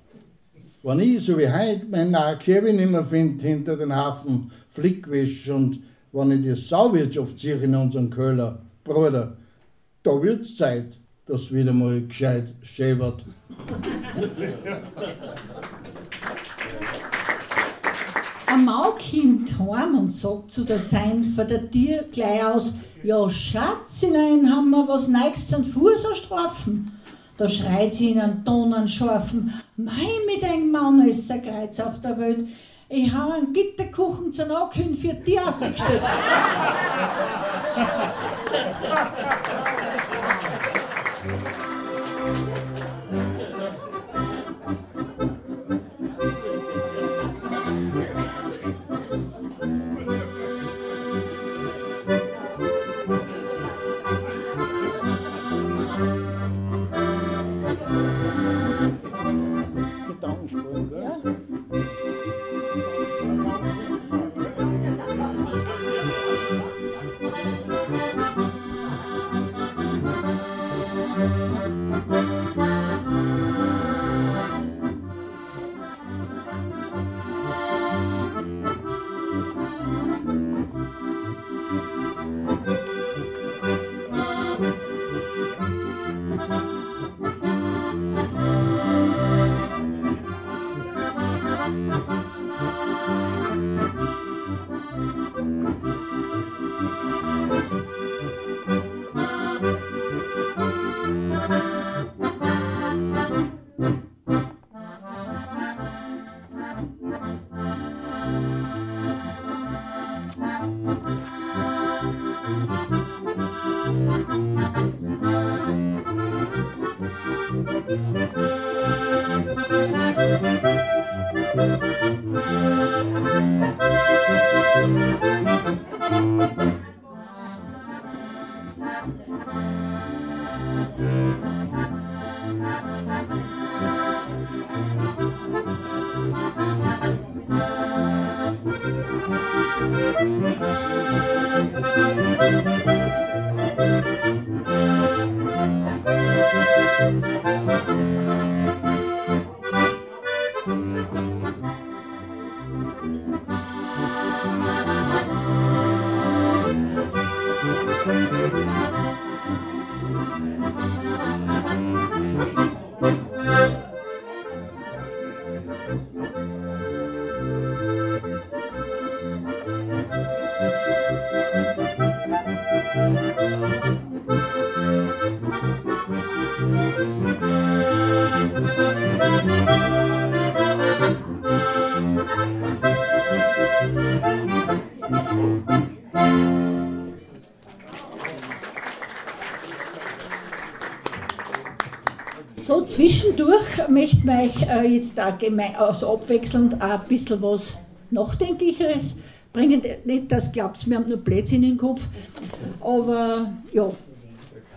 Wenn ich, so wie heute, meinen Kevin nicht mehr finde hinter den Hafen Flickwäsch und wenn ich die Sauwirtschaft sehe in unserem Köhler, Bruder, da wird's Zeit, dass wieder mal gescheit schäbert. Ein Mau heim und sagt zu der Sein von der Tier gleich aus, ja Schatzilein, haben wir was Neues zum Fuß strafen. Da schreit sie in einen Ton an scharfen, mein mit einem Mann ist ein Kreuz auf der Welt. Ich habe einen Gitterkuchen zum Ankündigen für die ausgestellt. Gedankensprung, So zwischendurch möchte ich euch äh, jetzt auch also abwechselnd auch ein bisschen was Nachdenklicheres bringen. Nicht, dass glaubt, wir haben nur Blödsinn im Kopf, aber ja,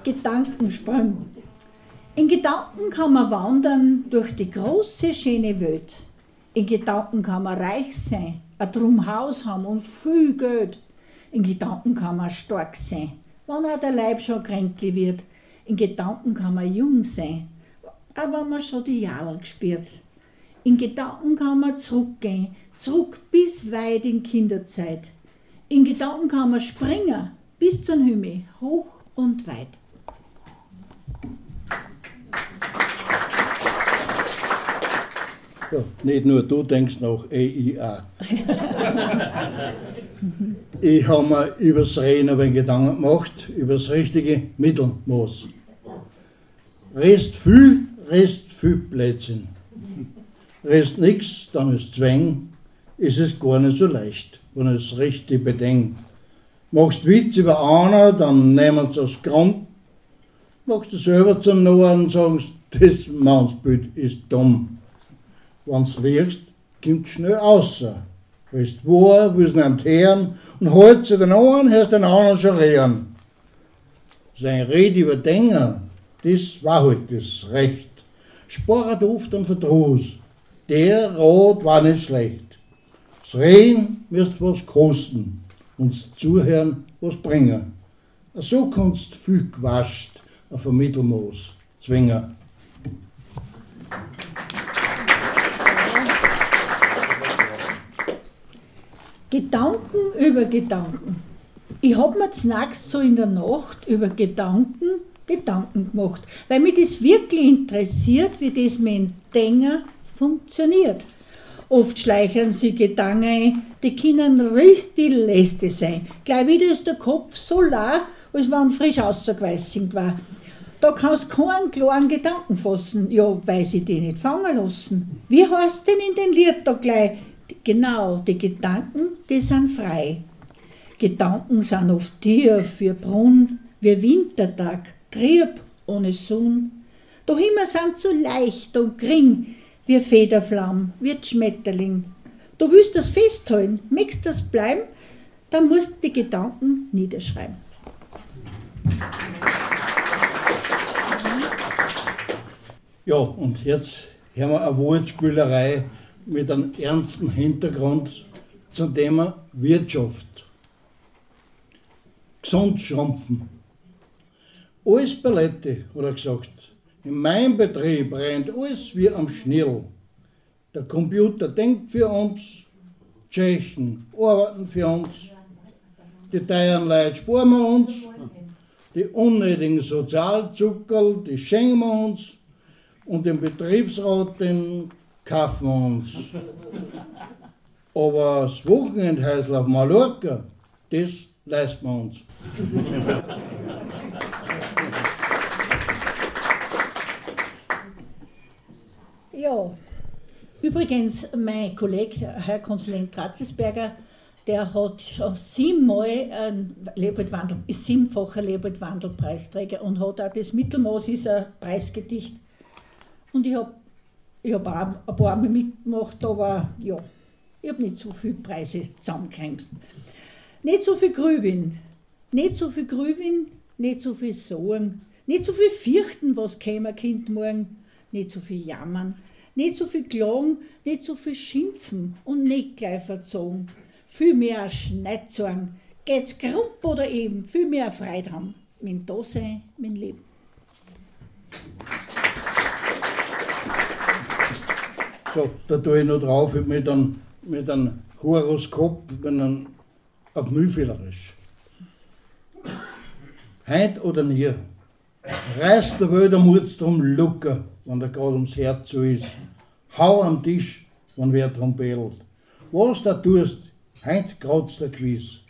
Gedankensprung. In Gedanken kann man wandern durch die große, schöne Welt. In Gedanken kann man reich sein, ein drum Haus haben und viel Geld. In Gedanken kann man stark sein, wenn auch der Leib schon kränklich wird. In Gedanken kann man jung sein, auch wenn man schon die Jahre gespürt. In Gedanken kann man zurückgehen, zurück bis weit in Kinderzeit. In Gedanken kann man springen, bis zum Himmel, hoch und weit. Ja, nicht nur du denkst nach EIA. ich habe mir übers Reden ein wenig Gedanken gemacht, über das richtige Mittelmaß. Rest viel, rest viel Blödsinn. Rest nix, dann ist Zwang, ist es gar nicht so leicht, wenn es richtig bedenkt. Machst Witz über einer, dann nehmen sie aus Grund. Machst du selber zum Narren, sagst, das Mannsbild ist dumm. Wenn's liegst, kommt schnell außer. Weißt wo, willst nicht hören und holt sie den einen, hörst den anderen schon reden. Sein Red über Dinge, das war halt das Recht. Spart oft an Verdruss. Der Rat war nicht schlecht. Das Reden wirst was kosten und das Zuhören was bringen. So kannst viel gewascht auf ein Mittelmaß zwingen. Gedanken über Gedanken. Ich habe mir zunächst so in der Nacht über Gedanken Gedanken gemacht, weil mich das wirklich interessiert, wie das mit dem Denken funktioniert. Oft schleichen sie Gedanken ein, die können richtig lästig sein. Gleich wieder ist der Kopf so leer, als wenn frisch ausgeweißigt war. Da kannst du keinen klaren Gedanken fassen, ja, weil sie die nicht fangen lassen. Wie heißt denn in den Lied da gleich? Genau, die Gedanken, die sind frei. Gedanken sind oft tief für Brunn, wie Wintertag, Trieb ohne Sonn. Doch immer sind so leicht und gering, wie Federflamm, wie Schmetterling. Du willst das festhalten, möchtest das bleiben, dann musst du die Gedanken niederschreiben. Ja, und jetzt haben wir eine Wortspielerei mit einem ernsten Hintergrund zum Thema Wirtschaft. Gesund schrumpfen. Alles Palette, hat er gesagt. In meinem Betrieb rennt alles wie am Schnirl. Der Computer denkt für uns, Tschechen arbeiten für uns, die teuren Leute sparen wir uns, die unnötigen Sozialzuckerl, die schenken wir uns und den Betriebsrat, den kaufen wir uns. Aber das Wochenendhäusl auf Mallorca, das leisten wir uns. Ja, übrigens, mein Kollege, Herr Konsulent Gratzesberger, der hat schon siebenmal einen Leopoldwandel, ist siebenfacher Leopoldwandelpreisträger und hat auch das Mittelmaß ist ein Preisgedicht. Und ich habe ich hab auch ein paar Mal mitgemacht, aber ja, ich habe nicht so viele Preise zusammengekremst. Nicht so viel Grübin, nicht so viel Grübin, nicht so viel Sorgen, nicht so viel Fürchten, was käme Kind morgen, nicht so viel Jammern, nicht so viel Klagen, nicht so viel Schimpfen und nicht gleich verzogen. Viel mehr Schneid sagen, geht's grupp oder eben, viel mehr Freude haben. Mein Dasein, mein Leben. So, da tue ich noch drauf mit einem, mit einem Horoskop, mit einem, auf Mühlfehlerisch. Heut oder nie, reißt der Welt am drum locker, wenn der gerade ums Herz so ist. Hau am Tisch, wenn wer drum bettelt. Was da tust, heut kratzt der Quiz.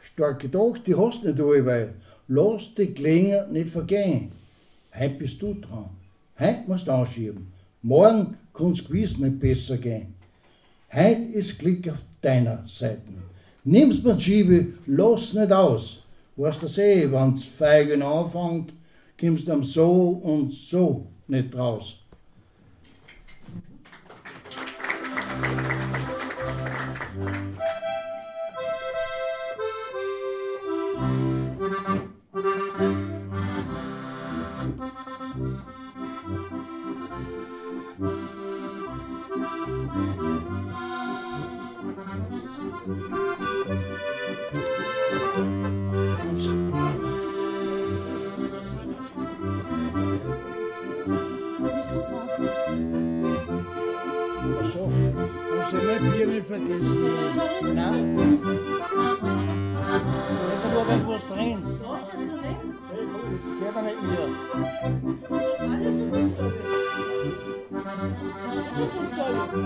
Starke Tag, die hast nicht allweil. Lass die Klinge nicht vergehen. Heut bist du dran. Heut musst du anschieben. Morgen kann's gewiss nicht besser gehen. Heut ist Glück auf deiner Seite. Nimm's mit Schiebe, lass nicht aus. Weißt du eh, wenn's feigen anfängt, kommst am so und so nicht raus. Ach so, haben Sie nicht Bier nicht vergessen? Nein. Da ist aber irgendwas drin. Da steht so drin, Hey, gut, das geht ja nicht mehr. alles ist dasselbe. Das ist dasselbe.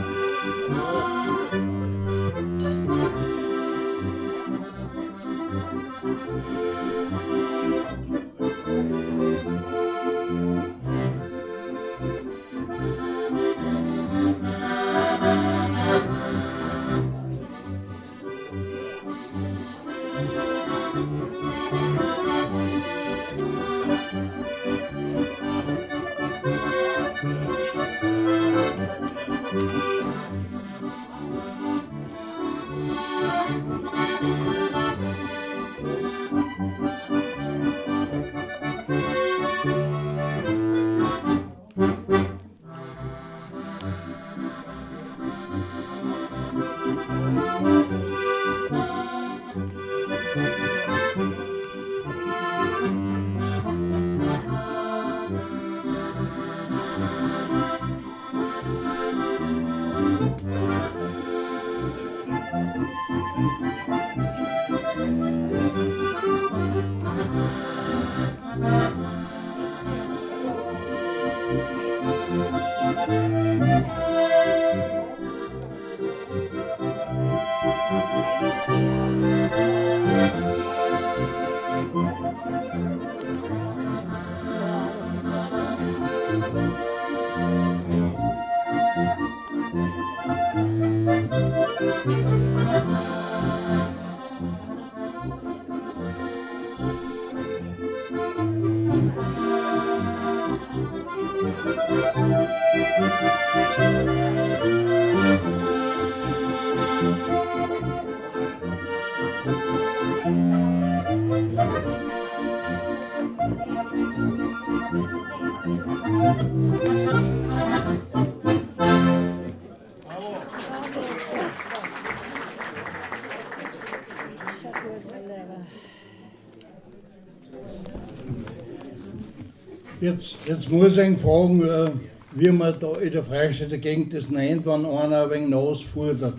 Jetzt, muss ich ihn fragen, äh, wie man da in der Freistädter Gegend das nennt, wenn einer ein wenig nasfudert.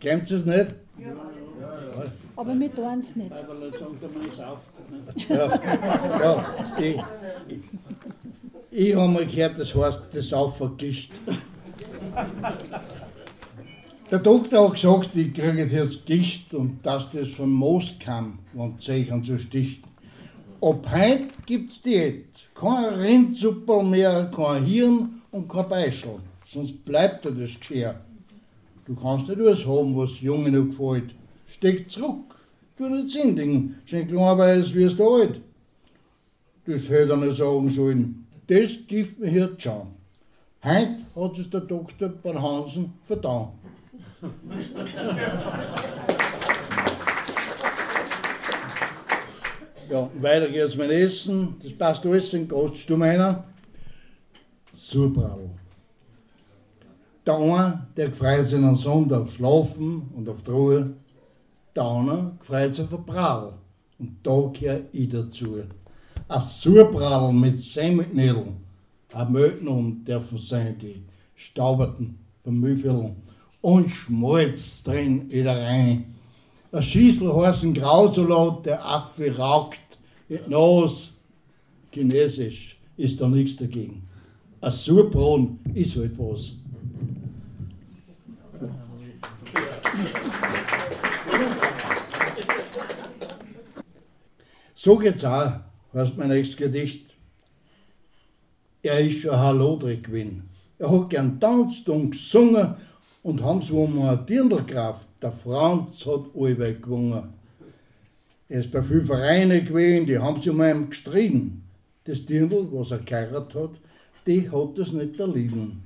Kennt ihr es nicht? Aber wir tun es nicht. Ja, ja. Ich, Ich habe mal gehört, das heißt, das Aufergischt. Der Doktor hat gesagt, ich kriege jetzt Gicht und dass das vom Most kam, wenn Zeichen so sticht. Ab heute gibt's Diät. Kein Rindsuppe mehr, kein Hirn und kein Beischel. Sonst bleibt dir das Geschirr. Du kannst nicht alles haben, was Jungen noch gefällt. Steck zurück. Du nicht sündigen. Schon klar weiß, es da alt. Das hätte er nicht sagen sollen. Das gibt mir jetzt schon. Heute hat sich der Doktor bei Hansen vertan. Ja, weiter geht's mit Essen. Das passt alles in Gast. Du meiner? Surbrau. Der eine, der freut sich am Sonntag auf Schlafen und auf Ruhe. Der andere freut sich auf Brau. Und da gehöre ich dazu. Ein Surbrau mit Semmelknödeln. Ein Möten dürfen sein, die vom Müllviertel. Und Schmalz drin in der rein. Ein Schießel heißt ein Grausalat, der Affe raucht Nase. Chinesisch ist da nichts dagegen. Ein Surbraun ist halt was. So geht's auch, heißt mein nächstes Gedicht. Er ist Hallodrig gewesen. Er hat gern tanzt und gesungen und haben so um eine Dirndlkraft. Der Franz hat allweil gewungen. Er ist bei vielen Vereinen gewesen, die haben sich um ihn gestritten. Das Dirndl, was er geheiratet hat, die hat das nicht erlitten.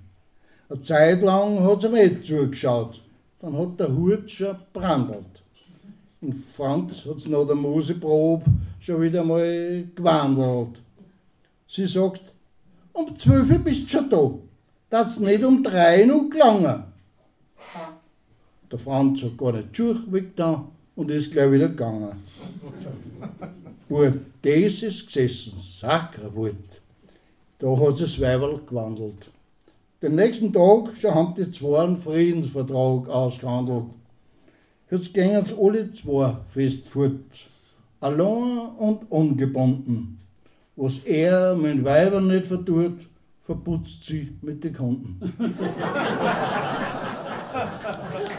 Eine Zeit lang hat sie eh zugeschaut. Dann hat der Hut schon brandelt. Und Franz hat es nach der Museprobe schon wieder mal gewandelt. Sie sagt, um zwölf bist du schon da. Das nicht um drei noch gelangen. Der Franz hat gar nicht Schuhe weggetan und ist gleich wieder gegangen. Gut, das ist gesessen, Sackerwut. Da hat sich das Weiberl gewandelt. Den nächsten Tag schon haben die zwei einen Friedensvertrag ausgehandelt. Jetzt gehen sie alle zwei fest fort. Allein und ungebunden. Was er mit Weibern nicht vertut, verputzt sie mit den Kunden.